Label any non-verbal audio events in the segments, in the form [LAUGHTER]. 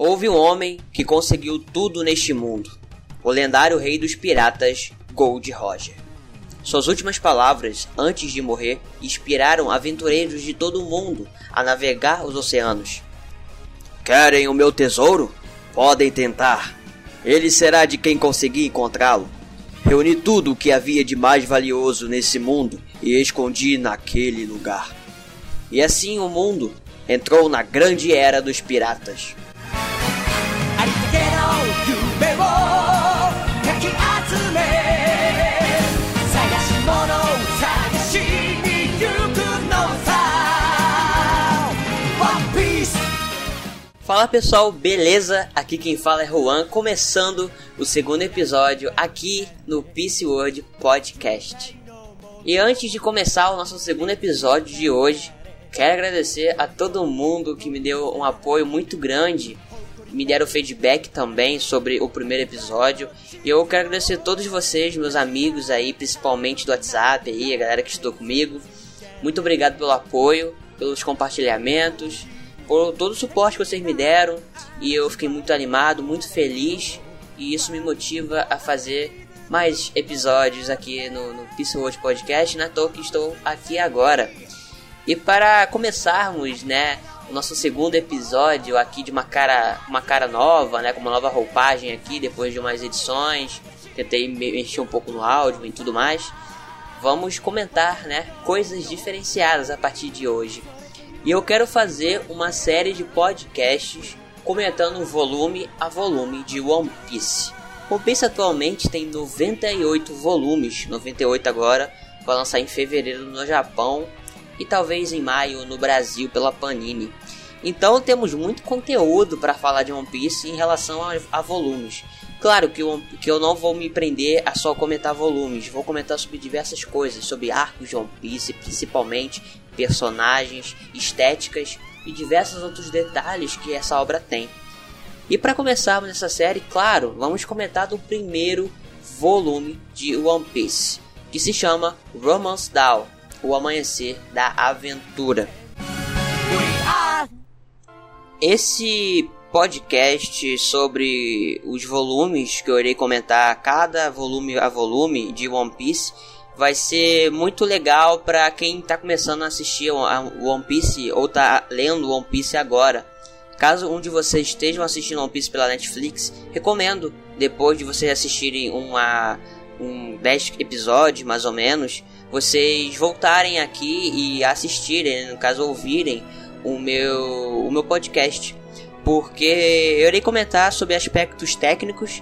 Houve um homem que conseguiu tudo neste mundo. O lendário rei dos piratas, Gold Roger. Suas últimas palavras, antes de morrer, inspiraram aventureiros de todo o mundo a navegar os oceanos. Querem o meu tesouro? Podem tentar. Ele será de quem conseguir encontrá-lo. Reuni tudo o que havia de mais valioso nesse mundo e escondi naquele lugar. E assim o mundo entrou na grande era dos piratas. Fala pessoal, beleza? Aqui quem fala é Juan, começando o segundo episódio aqui no Peace World Podcast. E antes de começar o nosso segundo episódio de hoje, quero agradecer a todo mundo que me deu um apoio muito grande, me deram feedback também sobre o primeiro episódio. E eu quero agradecer a todos vocês, meus amigos aí, principalmente do WhatsApp aí, a galera que estudou comigo. Muito obrigado pelo apoio, pelos compartilhamentos por todo o suporte que vocês me deram e eu fiquei muito animado, muito feliz e isso me motiva a fazer mais episódios aqui no, no Peace World Podcast, né? Tô que estou aqui agora. E para começarmos, né, o nosso segundo episódio aqui de uma cara, uma cara nova, né, com uma nova roupagem aqui depois de umas edições, tentei mexer um pouco no áudio e tudo mais. Vamos comentar, né, coisas diferenciadas a partir de hoje. E eu quero fazer uma série de podcasts comentando volume a volume de One Piece. One Piece atualmente tem 98 volumes, 98 agora, vai lançar em fevereiro no Japão e talvez em maio no Brasil pela Panini. Então temos muito conteúdo para falar de One Piece em relação a, a volumes. Claro que eu, que eu não vou me prender a só comentar volumes, vou comentar sobre diversas coisas, sobre arcos de One Piece, principalmente personagens, estéticas e diversos outros detalhes que essa obra tem. E para começarmos essa série, claro, vamos comentar do primeiro volume de One Piece, que se chama Romance Dawn, o amanhecer da aventura. Esse podcast sobre os volumes que eu irei comentar, cada volume a volume de One Piece, vai ser muito legal para quem está começando a assistir One Piece ou está lendo One Piece agora. Caso um de vocês estejam assistindo One Piece pela Netflix, recomendo, depois de vocês assistirem uma, um 10 episódios mais ou menos, vocês voltarem aqui e assistirem, no caso ouvirem o meu, o meu podcast porque eu irei comentar sobre aspectos técnicos,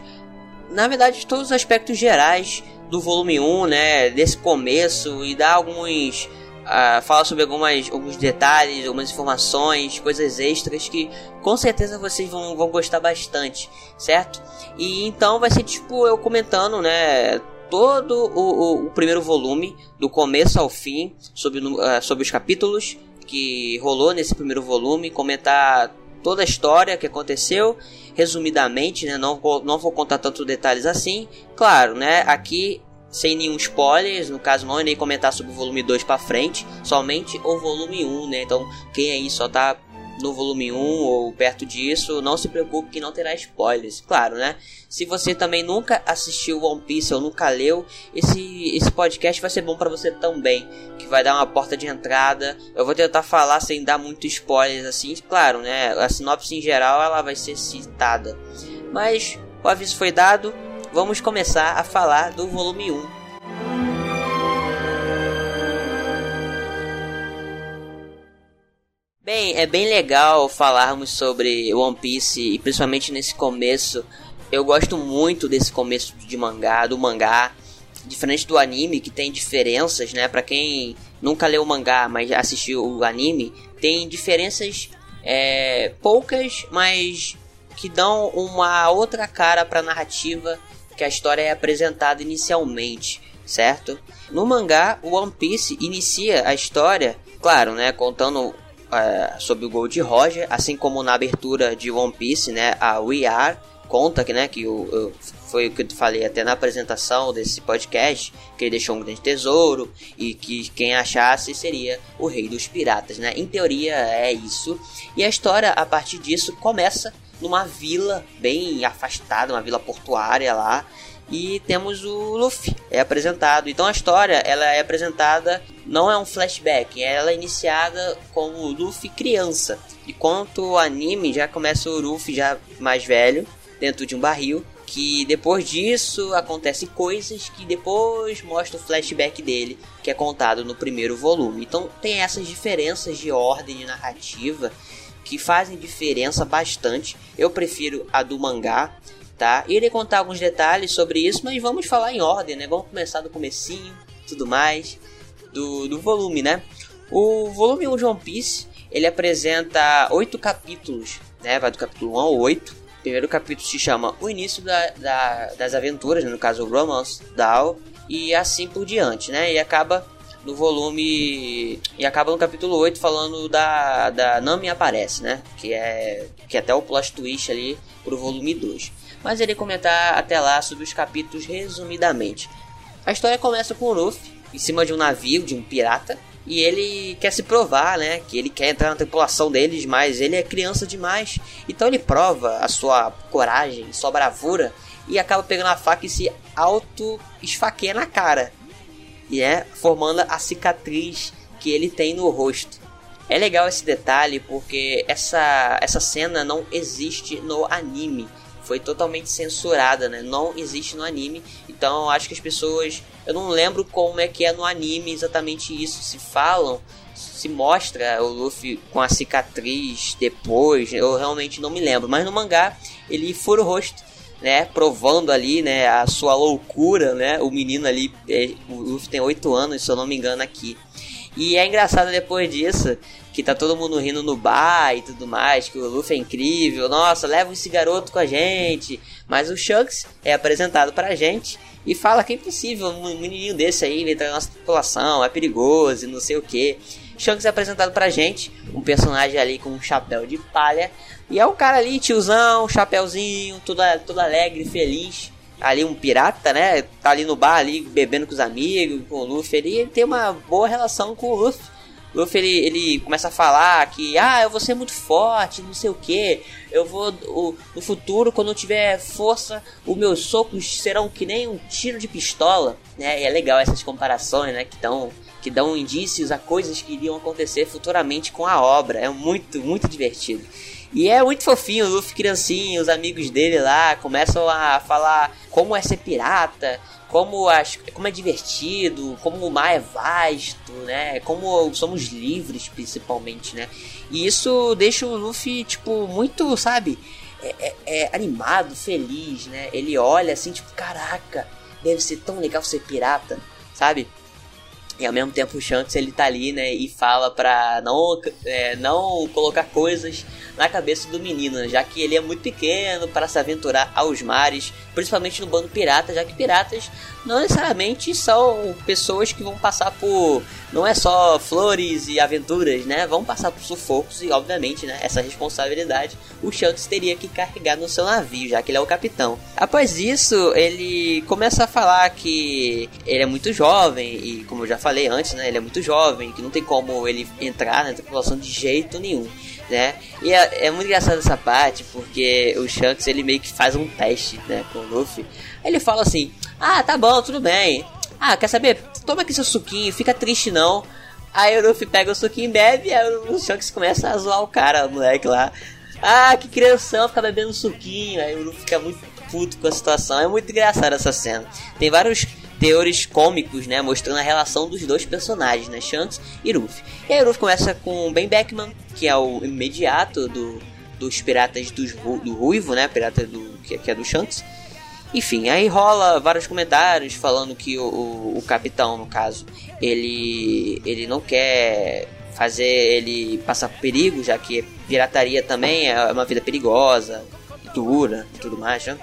na verdade, todos os aspectos gerais do volume 1, né, desse começo e dar alguns uh, falar sobre algumas, alguns detalhes, algumas informações, coisas extras que com certeza vocês vão, vão gostar bastante, certo? E então vai ser tipo eu comentando, né, todo o, o, o primeiro volume, do começo ao fim, sobre, uh, sobre os capítulos que rolou nesse primeiro volume, comentar toda a história que aconteceu, resumidamente, né? Não vou, não vou contar tantos detalhes assim. Claro, né? Aqui sem nenhum spoiler, no caso não irei comentar sobre o volume 2 para frente, somente o volume 1, né? Então, quem aí só tá no volume 1 ou perto disso, não se preocupe que não terá spoilers, claro, né? Se você também nunca assistiu One Piece ou nunca leu, esse, esse podcast vai ser bom para você também, que vai dar uma porta de entrada. Eu vou tentar falar sem dar muito spoilers assim, claro, né? A sinopse em geral ela vai ser citada. Mas o aviso foi dado, vamos começar a falar do volume 1 Bem, é bem legal falarmos sobre One Piece e principalmente nesse começo. Eu gosto muito desse começo de mangá, do mangá, diferente do anime que tem diferenças, né? Para quem nunca leu o mangá, mas assistiu o anime, tem diferenças é, poucas, mas que dão uma outra cara para a narrativa que a história é apresentada inicialmente, certo? No mangá, o One Piece inicia a história, claro, né, contando é, sobre o Gold Roger, assim como na abertura de One Piece, né, a We Are conta que, né, que o, foi o que eu falei até na apresentação desse podcast, que ele deixou um grande tesouro e que quem achasse seria o rei dos piratas, né? Em teoria é isso. E a história a partir disso começa numa vila bem afastada, uma vila portuária lá. E temos o Luffy, é apresentado. Então a história, ela é apresentada, não é um flashback, ela é iniciada com o Luffy criança. Enquanto o anime já começa o Luffy já mais velho, dentro de um barril, que depois disso acontecem coisas que depois mostra o flashback dele, que é contado no primeiro volume. Então tem essas diferenças de ordem de narrativa que fazem diferença bastante. Eu prefiro a do mangá, tá? Irei contar alguns detalhes sobre isso, mas vamos falar em ordem, né? Vamos começar do comecinho, tudo mais, do, do volume, né? O volume 1 de One Piece, ele apresenta oito capítulos, né? Vai do capítulo 1 ao 8 primeiro capítulo se chama O Início da, da, das Aventuras, né? no caso o Romance Down, e assim por diante, né? E acaba no volume. E acaba no capítulo 8 falando da, da Nami aparece, né? Que é. Que é até o plot twist ali pro volume 2. Mas ele comentar até lá sobre os capítulos resumidamente. A história começa com o Luffy em cima de um navio, de um pirata, e ele quer se provar, né? Que ele quer entrar na tripulação deles, mas ele é criança demais. Então ele prova a sua coragem, sua bravura e acaba pegando a faca e se auto esfaqueia na cara, e é formando a cicatriz que ele tem no rosto. É legal esse detalhe porque essa essa cena não existe no anime foi totalmente censurada, né? Não existe no anime. Então acho que as pessoas. Eu não lembro como é que é no anime exatamente isso. Se falam, se mostra o Luffy com a cicatriz depois. Eu realmente não me lembro. Mas no mangá ele fura o rosto. Né, provando ali, né, a sua loucura, né, o menino ali, é, o Luffy tem 8 anos, se eu não me engano aqui, e é engraçado depois disso, que tá todo mundo rindo no bar e tudo mais, que o Luffy é incrível, nossa, leva esse garoto com a gente. Mas o Shanks é apresentado pra gente e fala que é impossível um menininho desse aí entrar na nossa população, é perigoso e não sei o que. Shanks é apresentado pra gente, um personagem ali com um chapéu de palha, e é o cara ali, tiozão, chapéuzinho, todo, todo alegre, feliz ali um pirata, né? Tá ali no bar ali bebendo com os amigos, com o Luffy, ele, ele tem uma boa relação com o Luffy. Luffy ele, ele começa a falar que ah, eu vou ser muito forte, não sei o que. Eu vou o, no futuro quando eu tiver força, os meus socos serão que nem um tiro de pistola, né? E é legal essas comparações, né, que dão que dão indícios a coisas que iriam acontecer futuramente com a obra. É muito, muito divertido. E é muito fofinho, o Luffy criancinho, os amigos dele lá começam a falar como é ser pirata, como, as, como é divertido, como o mar é vasto, né? Como somos livres, principalmente, né? E isso deixa o Luffy, tipo, muito, sabe? É, é, é animado, feliz, né? Ele olha assim, tipo, caraca, deve ser tão legal ser pirata, sabe? E ao mesmo tempo o Shanks ele tá ali, né, e fala pra não, é, não colocar coisas na cabeça do menino, né, já que ele é muito pequeno para se aventurar aos mares, principalmente no bando pirata, já que piratas não necessariamente são pessoas que vão passar por não é só flores e aventuras, né? Vão passar por sufocos e obviamente, né, essa responsabilidade o Shanks teria que carregar no seu navio, já que ele é o capitão. Após isso, ele começa a falar que ele é muito jovem e como eu já falei antes, né, ele é muito jovem, que não tem como ele entrar na tripulação de jeito nenhum né? E é, é, muito engraçado essa parte, porque o Shanks ele meio que faz um teste, né, com o Luffy. Ele fala assim: Ah, tá bom, tudo bem. Ah, quer saber? Toma aqui seu suquinho, fica triste não. Aí o Luffy pega o suquinho e bebe, aí o Shanks começa a zoar o cara, o moleque lá. Ah, que crianção, fica bebendo suquinho. Aí o Luffy fica muito puto com a situação. É muito engraçado essa cena. Tem vários teores cômicos, né, mostrando a relação dos dois personagens, né, Shanks e Luffy. E aí o Luffy começa com Ben Beckman, que é o imediato do, dos piratas do Ruivo, né, pirata do que, que é do Shanks. Enfim, aí rola vários comentários falando que o, o, o, capitão, no caso, ele, ele não quer fazer ele passar por perigo, já que pirataria também é uma vida perigosa, dura e tudo mais, né?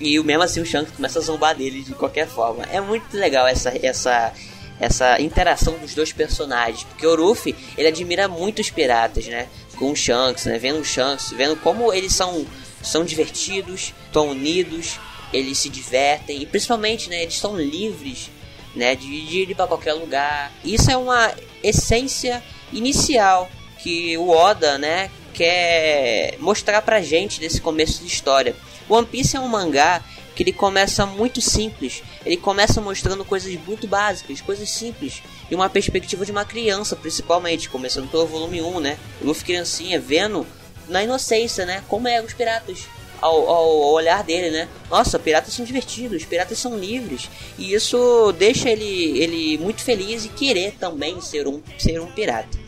E mesmo assim o Shanks começa a zombar dele de qualquer forma. É muito legal essa, essa, essa interação dos dois personagens, porque o Ruffy, ele admira muito os piratas, né? Com o Shanks, né? Vendo o Shanks, vendo como eles são, são divertidos, estão unidos, eles se divertem e principalmente, né, eles estão livres, né, de, ir para qualquer lugar. Isso é uma essência inicial que o Oda, né, quer mostrar pra gente nesse começo de história. One Piece é um mangá que ele começa muito simples. Ele começa mostrando coisas muito básicas, coisas simples, e uma perspectiva de uma criança, principalmente, começando pelo volume 1, né? O Luffy criancinha vendo na inocência, né? Como é os piratas. Ao, ao, olhar dele, né? Nossa, piratas são divertidos, piratas são livres. E isso deixa ele, ele muito feliz e querer também ser um, ser um pirata.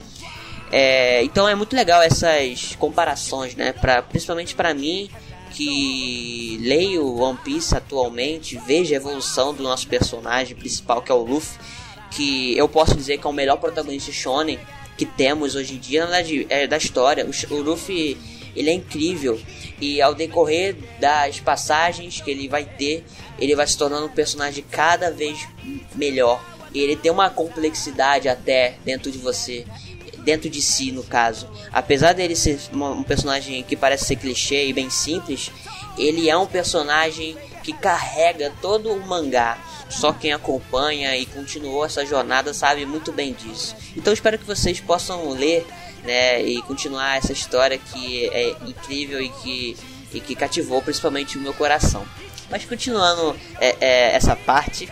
É, então é muito legal essas comparações, né? Pra, principalmente para mim, que leio One Piece atualmente, vejo a evolução do nosso personagem principal, que é o Luffy, que eu posso dizer que é o melhor protagonista shonen que temos hoje em dia, na verdade, é da história. O, o Luffy, ele é incrível e ao decorrer das passagens que ele vai ter, ele vai se tornando um personagem cada vez melhor. E ele tem uma complexidade até dentro de você dentro de si, no caso. Apesar dele ser um personagem que parece ser clichê e bem simples, ele é um personagem que carrega todo o mangá. Só quem acompanha e continuou essa jornada sabe muito bem disso. Então espero que vocês possam ler né, e continuar essa história que é incrível e que, e que cativou principalmente o meu coração. Mas continuando é, é, essa parte,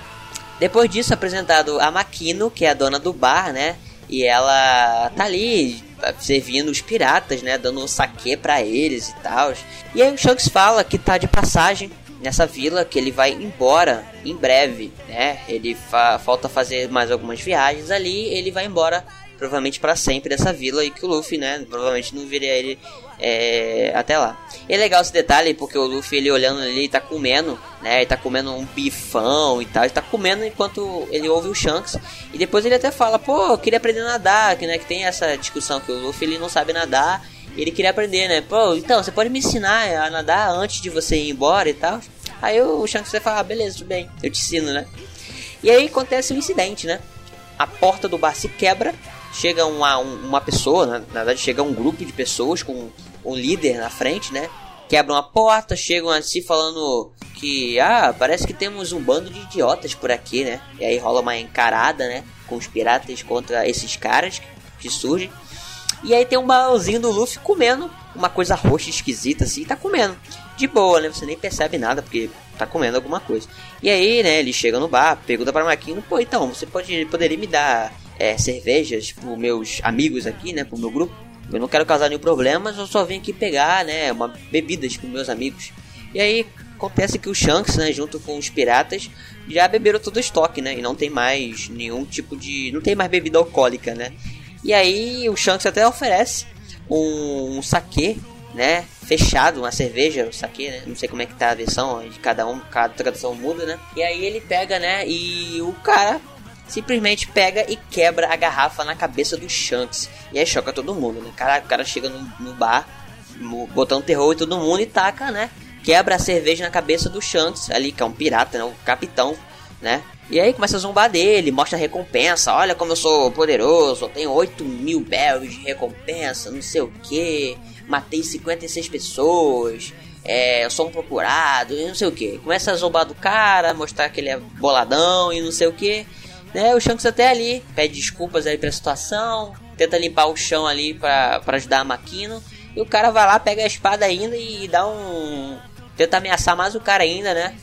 depois disso apresentado a Makino, que é a dona do bar, né? E ela tá ali servindo os piratas, né? Dando um saque para eles e tal. E aí o Shanks fala que tá de passagem nessa vila, que ele vai embora em breve, né? Ele fa falta fazer mais algumas viagens ali, ele vai embora provavelmente para sempre dessa vila e que o Luffy, né, provavelmente não viria ele é, até lá. E é legal esse detalhe porque o Luffy ele olhando ali, ele tá comendo, né, ele tá comendo um bifão e tal, ele tá comendo enquanto ele ouve o Shanks e depois ele até fala, pô, eu queria aprender a nadar, que né, que tem essa discussão que o Luffy ele não sabe nadar, ele queria aprender, né? Pô, então, você pode me ensinar a nadar antes de você ir embora e tal? Aí o Shanks vai falar, ah, beleza, tudo bem, eu te ensino, né? E aí acontece um incidente, né? A porta do bar se quebra chega uma, uma pessoa, na, na verdade chega um grupo de pessoas com um líder na frente, né? Quebram a porta, chegam assim falando que, ah, parece que temos um bando de idiotas por aqui, né? E aí rola uma encarada, né? Com os piratas contra esses caras que, surgem. E aí tem um balãozinho do Luffy comendo uma coisa roxa esquisita assim, tá comendo. De boa, né? Você nem percebe nada porque tá comendo alguma coisa. E aí, né, ele chega no bar, pergunta pra Maquino, pô, então, você pode, poderia me dar é, cervejas pro meus amigos aqui, né, pro meu grupo. Eu não quero causar nenhum problema, eu só vim aqui pegar, né, uma bebidas com meus amigos. E aí acontece que o Shanks, né, junto com os piratas, já beberam todo o estoque, né, e não tem mais nenhum tipo de, não tem mais bebida alcoólica, né. E aí o Shanks até oferece um, um saquê, né, fechado, uma cerveja, um saquê, né, não sei como é que tá a versão de cada um, cada tradução muda, né. E aí ele pega, né, e o cara simplesmente pega e quebra a garrafa na cabeça do Shanks. E aí choca todo mundo, né? O cara, o cara chega no, no bar, botando terror em todo mundo e taca, né? Quebra a cerveja na cabeça do Shanks, ali, que é um pirata, né? O capitão, né? E aí começa a zombar dele, mostra a recompensa. Olha como eu sou poderoso, tenho 8 mil bells de recompensa, não sei o que. Matei 56 pessoas, é, eu sou um procurado, e não sei o que. Começa a zombar do cara, mostrar que ele é boladão e não sei o que. Né? O Shanks até ali pede desculpas aí pela situação, tenta limpar o chão ali para ajudar a Makino. E o cara vai lá, pega a espada ainda e dá um. Tenta ameaçar mais o cara ainda, né?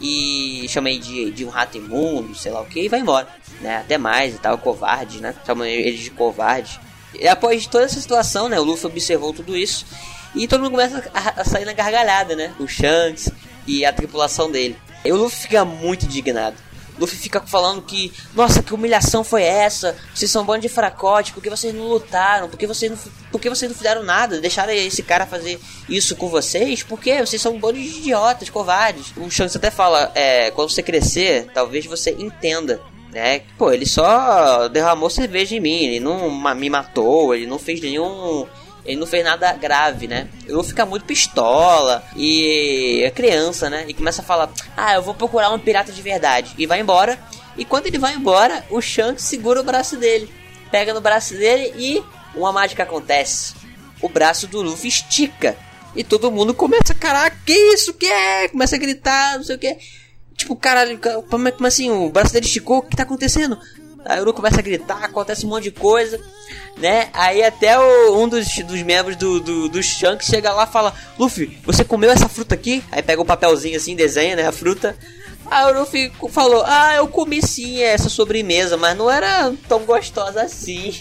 E chama ele de, de um rato imundo, sei lá o que, e vai embora. Né? Até mais e tal, covarde, né? Chama ele de covarde. E após toda essa situação, né? O Luffy observou tudo isso. E todo mundo começa a, a sair na gargalhada, né? O Shanks e a tripulação dele. E o Luffy fica muito indignado. Luffy fica falando que, nossa, que humilhação foi essa? Vocês são um bando de fracote, porque vocês não lutaram? Porque vocês não, porque vocês não fizeram nada? Deixaram esse cara fazer isso com vocês? Porque vocês são um bando de idiotas, covardes. O Shanks até fala, é, quando você crescer, talvez você entenda né? Pô, ele só derramou cerveja em mim, ele não me matou, ele não fez nenhum ele não fez nada grave, né? Eu ficar muito pistola e é criança, né? E começa a falar: "Ah, eu vou procurar um pirata de verdade" e vai embora. E quando ele vai embora, o Shanks segura o braço dele, pega no braço dele e uma mágica acontece. O braço do Luffy estica e todo mundo começa, caraca, que isso que é? Começa a gritar, não sei o que. Tipo, caralho, como, como assim? O braço dele esticou? O que tá acontecendo? O Luffy começa a gritar, acontece um monte de coisa, né? Aí até o, um dos, dos membros do, do, do Shanks chega lá e fala: Luffy, você comeu essa fruta aqui? Aí pega um papelzinho assim, desenha, né? A fruta. Aí o Luffy falou: Ah, eu comi sim essa sobremesa, mas não era tão gostosa assim.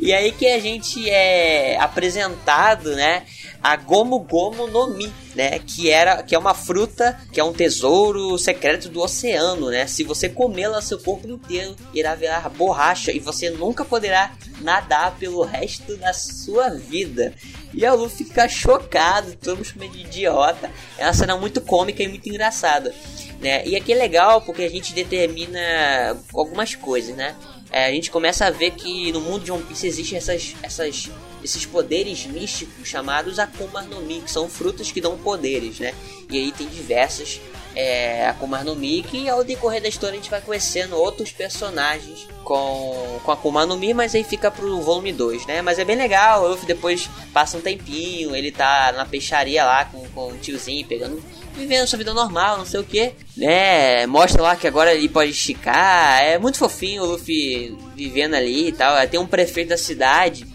E aí que a gente é apresentado, né? A Gomu Gomu no Mi, né? Que era, que é uma fruta, que é um tesouro secreto do oceano, né? Se você comê-la, seu corpo inteiro irá virar borracha e você nunca poderá nadar pelo resto da sua vida. E a Luffy fica chocado, todo mundo de idiota. É uma cena muito cômica e muito engraçada. Né? E aqui é legal porque a gente determina algumas coisas, né? É, a gente começa a ver que no mundo de One Piece existem essas, essas, esses poderes místicos chamados Akuma no Mi, que são frutas que dão poderes, né? E aí tem diversas é, Akuma no Mi, que ao decorrer da história a gente vai conhecendo outros personagens com, com Akuma no Mi, mas aí fica pro volume 2, né? Mas é bem legal, o Luffy depois passa um tempinho, ele tá na peixaria lá com, com o tiozinho, pegando vivendo sua vida normal, não sei o que, né? Mostra lá que agora ele pode esticar. É muito fofinho o Luffy vivendo ali e tal. Tem um prefeito da cidade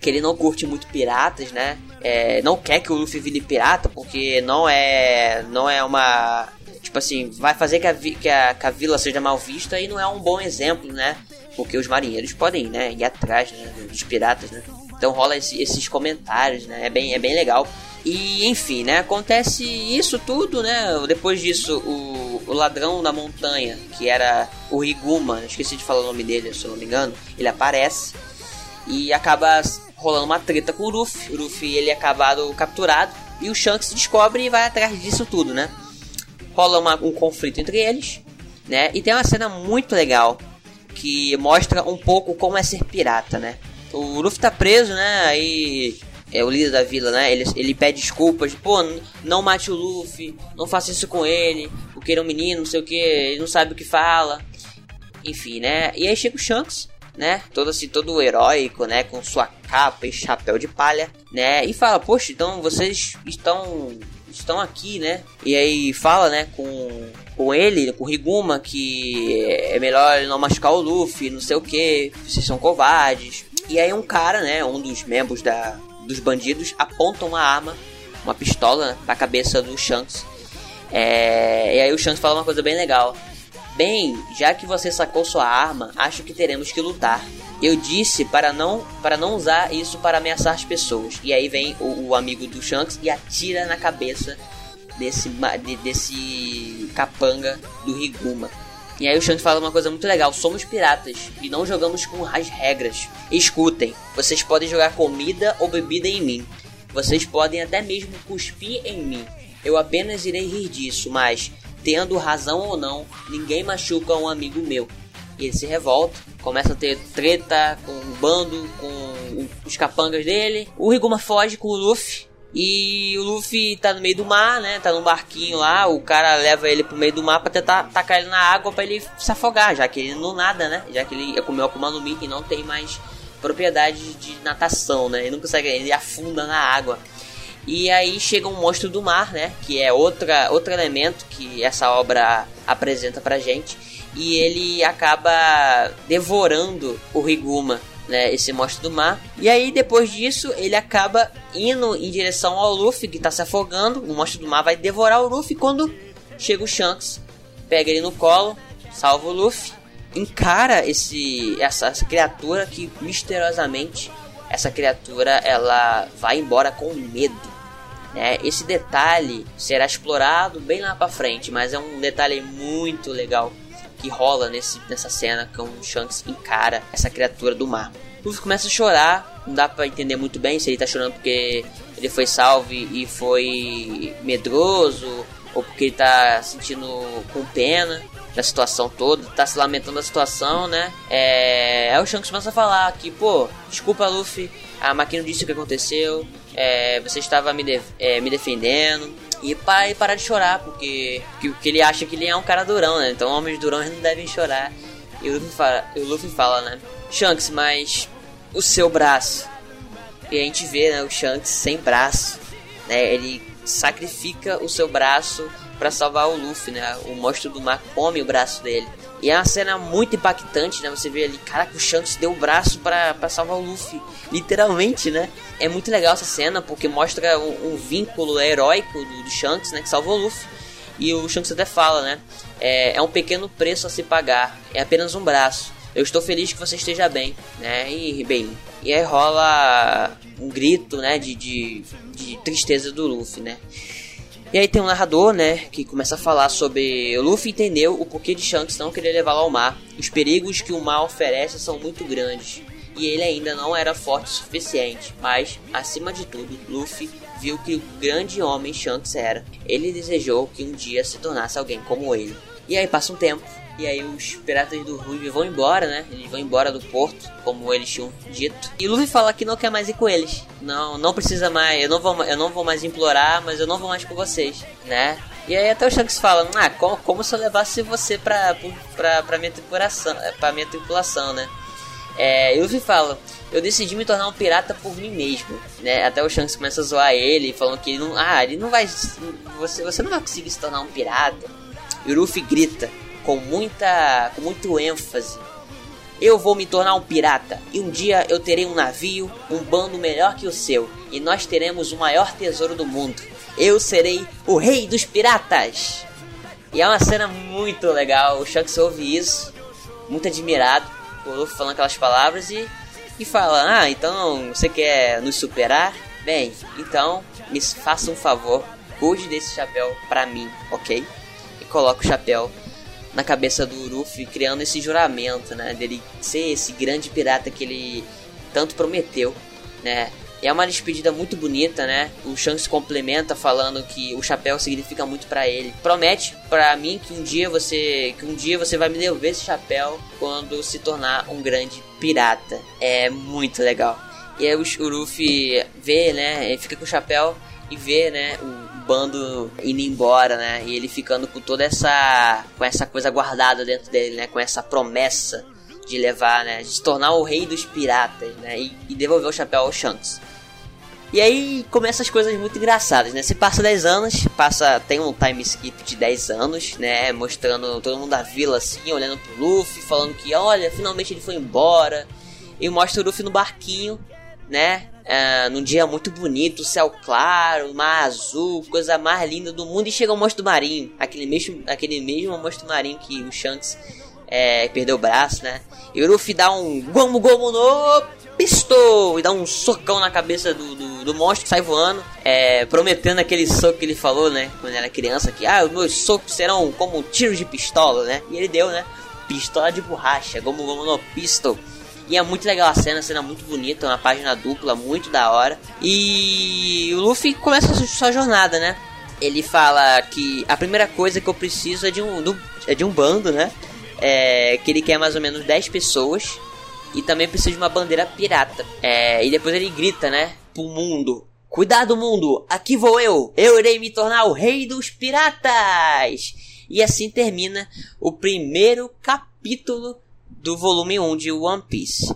que ele não curte muito piratas, né? É, não quer que o Luffy vire pirata porque não é não é uma tipo assim vai fazer que a, que a, que a vila seja mal vista e não é um bom exemplo, né? Porque os marinheiros podem, né, ir atrás né, dos piratas, né? Então rola esse, esses comentários, né? É bem, é bem legal. E enfim, né? Acontece isso tudo, né? Depois disso, o, o ladrão da montanha, que era o Riguma, esqueci de falar o nome dele, se eu não me engano, ele aparece e acaba rolando uma treta com o Luffy. O Luffy ele é acabado capturado e o Shanks descobre e vai atrás disso tudo, né? Rola uma, um conflito entre eles, né? E tem uma cena muito legal que mostra um pouco como é ser pirata, né? O Luffy tá preso, né? Aí é o líder da vila, né? Ele, ele pede desculpas, pô, não mate o Luffy, não faça isso com ele, porque ele é um menino, não sei o que, ele não sabe o que fala. Enfim, né? E aí chega o Shanks, né? Todo assim, todo heróico, né? Com sua capa e chapéu de palha, né? E fala, poxa, então vocês estão estão aqui, né? E aí fala, né, com, com ele, com o Riguma, que é melhor não machucar o Luffy, não sei o que, vocês são covardes. E aí um cara, né, um dos membros da, dos bandidos apontam uma arma, uma pistola, né, na cabeça do Shanks. É, e aí o Shanks fala uma coisa bem legal. Bem, já que você sacou sua arma, acho que teremos que lutar. Eu disse para não para não usar isso para ameaçar as pessoas. E aí vem o, o amigo do Shanks e atira na cabeça desse, de, desse capanga do Riguma. E aí o Shanks fala uma coisa muito legal: somos piratas e não jogamos com as regras. Escutem, vocês podem jogar comida ou bebida em mim. Vocês podem até mesmo cuspir em mim. Eu apenas irei rir disso, mas, tendo razão ou não, ninguém machuca um amigo meu. E ele se revolta, começa a ter treta com o bando, com os capangas dele. O Riguma foge com o Luffy e o Luffy tá no meio do mar, né? Tá num barquinho lá. O cara leva ele pro meio do mar pra tentar tacar ele na água para ele se afogar, já que ele não nada, né? Já que ele comeu Akuma no Mi e não tem mais propriedade de natação, né? Ele não consegue, ele afunda na água. E aí chega um monstro do mar, né? Que é outra, outro elemento que essa obra apresenta pra gente. E ele acaba devorando o Riguma né, esse monstro do mar. E aí depois disso ele acaba indo em direção ao Luffy que está se afogando. O monstro do mar vai devorar o Luffy quando chega o Shanks, pega ele no colo, salva o Luffy, encara esse essa, essa criatura que misteriosamente essa criatura ela vai embora com medo. Né? Esse detalhe será explorado bem lá para frente, mas é um detalhe muito legal que rola nesse, nessa cena que o Shanks encara essa criatura do mar. Luffy começa a chorar, não dá para entender muito bem se ele tá chorando porque ele foi salvo e foi medroso ou porque ele tá sentindo com pena da situação toda, tá se lamentando da situação, né? É, aí o Shanks começa a falar que, pô, desculpa Luffy, a Makino disse o que aconteceu, é, você estava me, de, é, me defendendo, e para, parar de chorar, porque, porque ele acha que ele é um cara durão, né? Então homens durões não devem chorar. E o Luffy fala, o Luffy fala né? Shanks, mas o seu braço. E a gente vê né, o Shanks sem braço, né? Ele sacrifica o seu braço para salvar o Luffy, né? O monstro do mar come o braço dele. E é uma cena muito impactante, né? Você vê ali, caraca, o Shanks deu o braço para salvar o Luffy. Literalmente, né? É muito legal essa cena, porque mostra um, vínculo heróico do, do, Shanks, né? Que salvou o Luffy. E o Shanks até fala, né? É, é um pequeno preço a se pagar. É apenas um braço. Eu estou feliz que você esteja bem, né? E, bem, e aí rola um grito, né? De, de, de tristeza do Luffy, né? E aí tem um narrador, né, que começa a falar sobre o Luffy entendeu o porquê de Shanks não querer levá-lo ao mar. Os perigos que o mar oferece são muito grandes. E ele ainda não era forte o suficiente, mas, acima de tudo, Luffy viu que o grande homem Shanks era. Ele desejou que um dia se tornasse alguém como ele. E aí passa um tempo, e aí os piratas do Ruby vão embora, né? Eles vão embora do porto, como eles tinham dito. E Luffy fala que não quer mais ir com eles. Não, não precisa mais, eu não vou, eu não vou mais implorar, mas eu não vou mais com vocês, né? E aí até o Shanks fala, ah, como, como se eu levasse você pra, pra, pra minha tripulação, pra minha tripulação, né? É, e Luffy fala, eu decidi me tornar um pirata por mim mesmo, né? Até o Shanks começa a zoar ele, falando que ele não, ah, ele não vai, você, você não vai conseguir se tornar um pirata. E o Luffy grita, com muita, com muito ênfase. Eu vou me tornar um pirata e um dia eu terei um navio, um bando melhor que o seu e nós teremos o maior tesouro do mundo. Eu serei o rei dos piratas. E é uma cena muito legal. O Shanks ouve isso, muito admirado, o Luffy falando aquelas palavras e e fala: "Ah, então você quer nos superar? Bem, então me faça um favor, cuide desse chapéu para mim, OK?" E coloca o chapéu na cabeça do Luffy, criando esse juramento, né? Dele ser esse grande pirata que ele tanto prometeu, né? É uma despedida muito bonita, né? O Shanks complementa falando que o chapéu significa muito para ele. Promete para mim que um dia você, que um dia você vai me devolver esse chapéu quando se tornar um grande pirata. É muito legal. E aí o, o Luffy vê, né? Ele fica com o chapéu e vê, né? O, bando indo embora, né? E ele ficando com toda essa com essa coisa guardada dentro dele, né? Com essa promessa de levar, né? De se tornar o rei dos piratas, né? E, e devolver o chapéu ao Shanks. E aí começam as coisas muito engraçadas, né? Se passa 10 anos, passa tem um time skip de 10 anos, né? Mostrando todo mundo da vila assim, olhando pro Luffy, falando que olha, finalmente ele foi embora. E mostra o Luffy no barquinho, né? Uh, num dia muito bonito, céu claro, mar azul, coisa mais linda do mundo, e chega o monstro marinho, aquele mesmo, aquele mesmo monstro marinho que o Shanks é, perdeu o braço, né? E o Luffy dá um gomo gomo no pistol e dá um socão na cabeça do, do, do monstro que sai voando, é, prometendo aquele soco que ele falou, né? Quando era criança, que ah, os meus socos serão como tiros de pistola, né? E ele deu, né? Pistola de borracha, gomo gomo no pistol. E é muito legal a cena, a cena muito bonita, uma página dupla, muito da hora. E o Luffy começa sua jornada, né? Ele fala que a primeira coisa que eu preciso é de um, do, é de um bando, né? É, que ele quer mais ou menos 10 pessoas. E também precisa de uma bandeira pirata. É, e depois ele grita, né? Pro mundo. Cuidado, mundo! Aqui vou eu! Eu irei me tornar o rei dos piratas! E assim termina o primeiro capítulo do volume 1 de One Piece.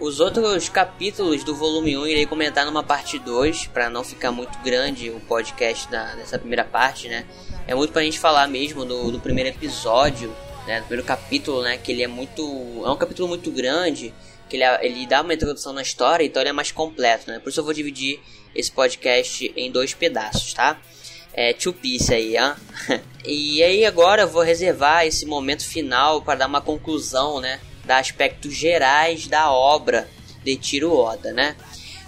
Os outros capítulos do volume 1 irei comentar numa parte 2, para não ficar muito grande o podcast da, dessa primeira parte, né? É muito pra gente falar mesmo do, do primeiro episódio, né, no primeiro capítulo, né, que ele é muito, é um capítulo muito grande, que ele, ele dá uma introdução na história, então ele é mais completo, né? Por isso eu vou dividir esse podcast em dois pedaços, tá? É two piece aí, hein? [LAUGHS] e aí agora eu vou reservar esse momento final para dar uma conclusão, né, da aspectos gerais da obra de Tiro Oda, né?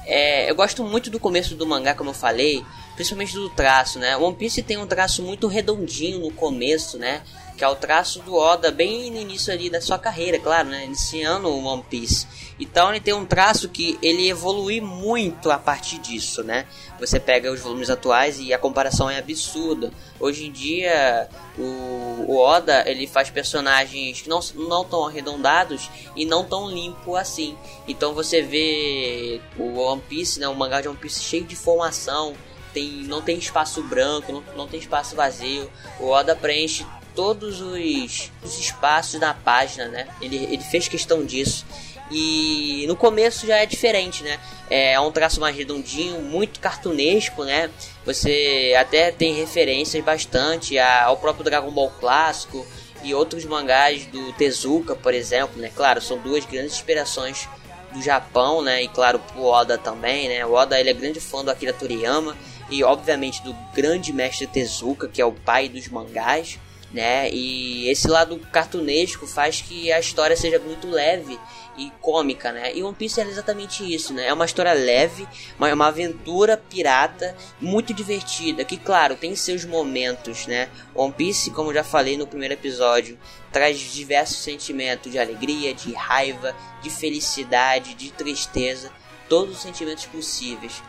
É, eu gosto muito do começo do mangá, como eu falei, principalmente do traço, né? One Piece tem um traço muito redondinho no começo, né? Que é o traço do Oda bem no início ali da sua carreira, claro, né? Iniciando o One Piece. Então ele tem um traço que ele evolui muito a partir disso, né? Você pega os volumes atuais e a comparação é absurda. Hoje em dia o, o Oda ele faz personagens que não não tão arredondados e não tão limpo assim. Então você vê o One Piece, né? O mangá de One Piece cheio de formação, tem, não tem espaço branco, não, não tem espaço vazio. O Oda preenche todos os, os espaços na página, né? Ele, ele fez questão disso. E no começo já é diferente, né? É um traço mais redondinho, muito cartunesco, né? Você até tem referências bastante ao próprio Dragon Ball clássico e outros mangás do Tezuka, por exemplo, né? Claro, são duas grandes inspirações do Japão, né? E claro, o Oda também, né? O Oda ele é grande fã do Akira Toriyama e obviamente do grande mestre Tezuka, que é o pai dos mangás, né? E esse lado cartunesco faz que a história seja muito leve e cômica, né? E One Piece é exatamente isso, né? É uma história leve, uma, uma aventura pirata muito divertida, que claro, tem seus momentos, né? One Piece, como já falei no primeiro episódio, traz diversos sentimentos de alegria, de raiva, de felicidade, de tristeza, todos os sentimentos possíveis.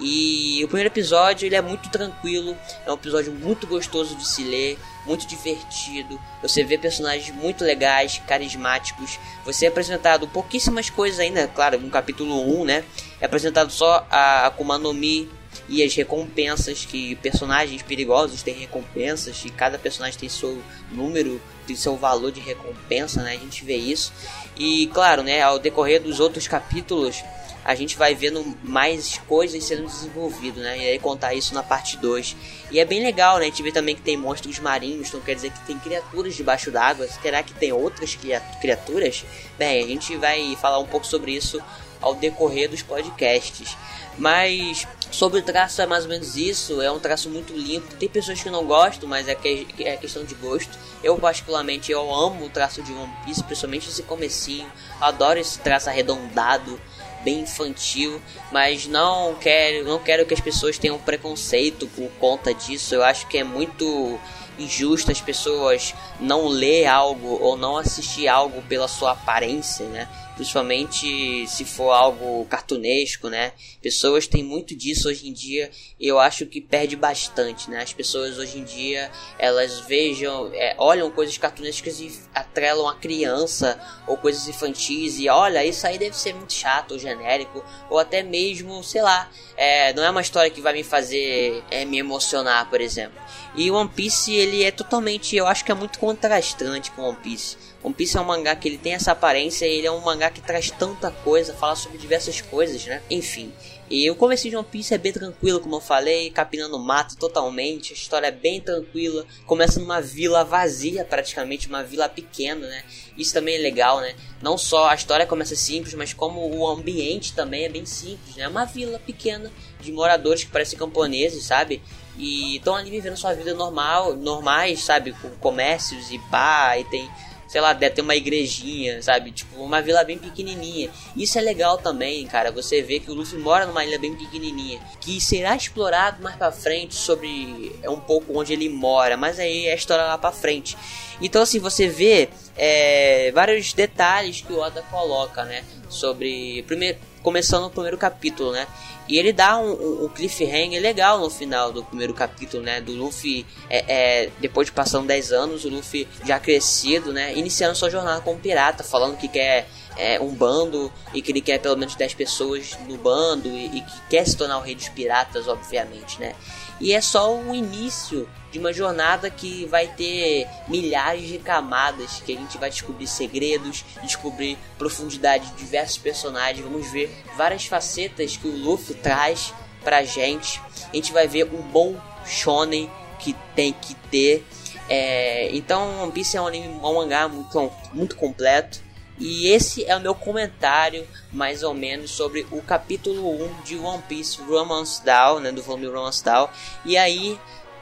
E o primeiro episódio ele é muito tranquilo, é um episódio muito gostoso de se ler, muito divertido. Você vê personagens muito legais, carismáticos. Você é apresentado pouquíssimas coisas ainda, claro, no capítulo 1, né? É apresentado só a Akuma no Mi e as recompensas que personagens perigosos têm recompensas e cada personagem tem seu número, tem seu valor de recompensa, né? A gente vê isso. E claro, né, ao decorrer dos outros capítulos, a gente vai vendo mais coisas sendo desenvolvidas, né? E aí contar isso na parte 2. E é bem legal, né? A gente vê também que tem monstros marinhos, então quer dizer que tem criaturas debaixo d'água. Será que tem outras criaturas? Bem, a gente vai falar um pouco sobre isso ao decorrer dos podcasts. Mas sobre o traço é mais ou menos isso, é um traço muito limpo. Tem pessoas que não gostam, mas é, que, é questão de gosto. Eu particularmente eu amo o traço de One Piece, principalmente esse comecinho. Adoro esse traço arredondado bem infantil, mas não quero, não quero que as pessoas tenham preconceito por conta disso. Eu acho que é muito injusto as pessoas não ler algo ou não assistir algo pela sua aparência, né? Principalmente se for algo cartunesco, né? Pessoas têm muito disso hoje em dia e eu acho que perde bastante, né? As pessoas hoje em dia elas vejam, é, olham coisas cartunescas e atrelam a criança ou coisas infantis e olha, isso aí deve ser muito chato ou genérico ou até mesmo, sei lá, é, não é uma história que vai me fazer é, me emocionar, por exemplo. E One Piece ele é totalmente, eu acho que é muito contrastante com One Piece One Piece é um mangá que ele tem essa aparência, ele é um mangá que traz tanta coisa, fala sobre diversas coisas, né? Enfim. E o começo de One Piece é bem tranquilo, como eu falei, capinando mato totalmente, a história é bem tranquila, começa numa vila vazia, praticamente uma vila pequena, né? Isso também é legal, né? Não só a história começa simples, mas como o ambiente também é bem simples, né? Uma vila pequena de moradores que parecem camponeses, sabe? E estão ali vivendo sua vida normal, normais, sabe? Com comércios e pá, e tem sei lá, deve ter uma igrejinha, sabe? Tipo, uma vila bem pequenininha. Isso é legal também, cara. Você vê que o Luffy mora numa ilha bem pequenininha, que será explorado mais para frente sobre é um pouco onde ele mora, mas aí é a história lá para frente. Então assim, você vê é, vários detalhes que o Oda coloca, né? Sobre primeiro começando no primeiro capítulo, né? E ele dá um, um, cliffhanger legal no final do primeiro capítulo, né? Do Luffy, é, é, depois de passando 10 anos, o Luffy já crescido, né? Iniciando sua jornada como pirata, falando que quer é, um bando e que ele quer pelo menos 10 pessoas no bando e, e, que quer se tornar o rei dos piratas, obviamente, né? E é só o início de uma jornada que vai ter milhares de camadas, que a gente vai descobrir segredos, descobrir profundidade de diversos personagens, vamos ver várias facetas que o Luffy traz pra gente. A gente vai ver um bom shonen que tem que ter. É, então One Piece é um, anime, um mangá muito, muito completo. E esse é o meu comentário, mais ou menos, sobre o capítulo 1 de One Piece Romance Down, né, do volume Romance Down. E aí,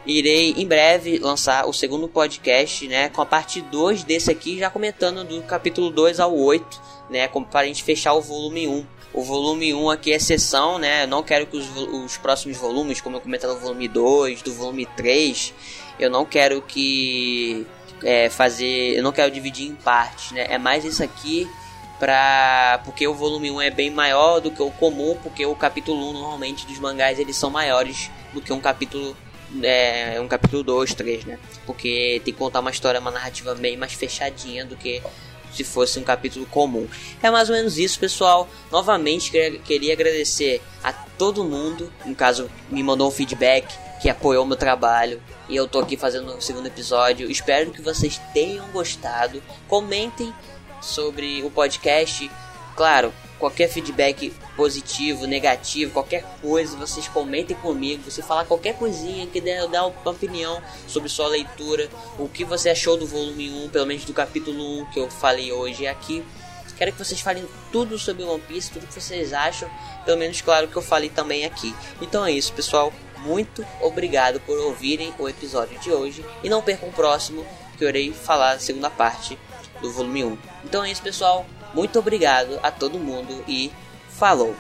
irei em breve lançar o segundo podcast, né, com a parte 2 desse aqui, já comentando do capítulo 2 ao 8, né, para a gente fechar o volume 1. O volume 1 aqui é exceção, né, não quero que os, os próximos volumes, como eu comentei no volume 2, do volume 3, eu não quero que é, fazer. Eu não quero dividir em partes, né? É mais isso aqui pra. Porque o volume 1 é bem maior do que o comum, porque o capítulo 1 normalmente dos mangás eles são maiores do que um capítulo. É, um capítulo 2, 3, né? Porque tem que contar uma história, uma narrativa bem mais fechadinha do que se fosse um capítulo comum. É mais ou menos isso, pessoal. Novamente queria, queria agradecer a todo mundo, no caso me mandou um feedback que apoiou meu trabalho. E eu tô aqui fazendo o segundo episódio. Espero que vocês tenham gostado. Comentem sobre o podcast. Claro, qualquer feedback positivo, negativo, qualquer coisa, vocês comentem comigo. Você falar qualquer coisinha que der, dar uma opinião sobre sua leitura, o que você achou do volume 1, pelo menos do capítulo 1 que eu falei hoje aqui. Quero que vocês falem tudo sobre One Piece, tudo que vocês acham, pelo menos claro que eu falei também aqui. Então é isso, pessoal. Muito obrigado por ouvirem o episódio de hoje e não percam o próximo que eu irei falar a segunda parte do volume 1. Então é isso, pessoal. Muito obrigado a todo mundo e falou!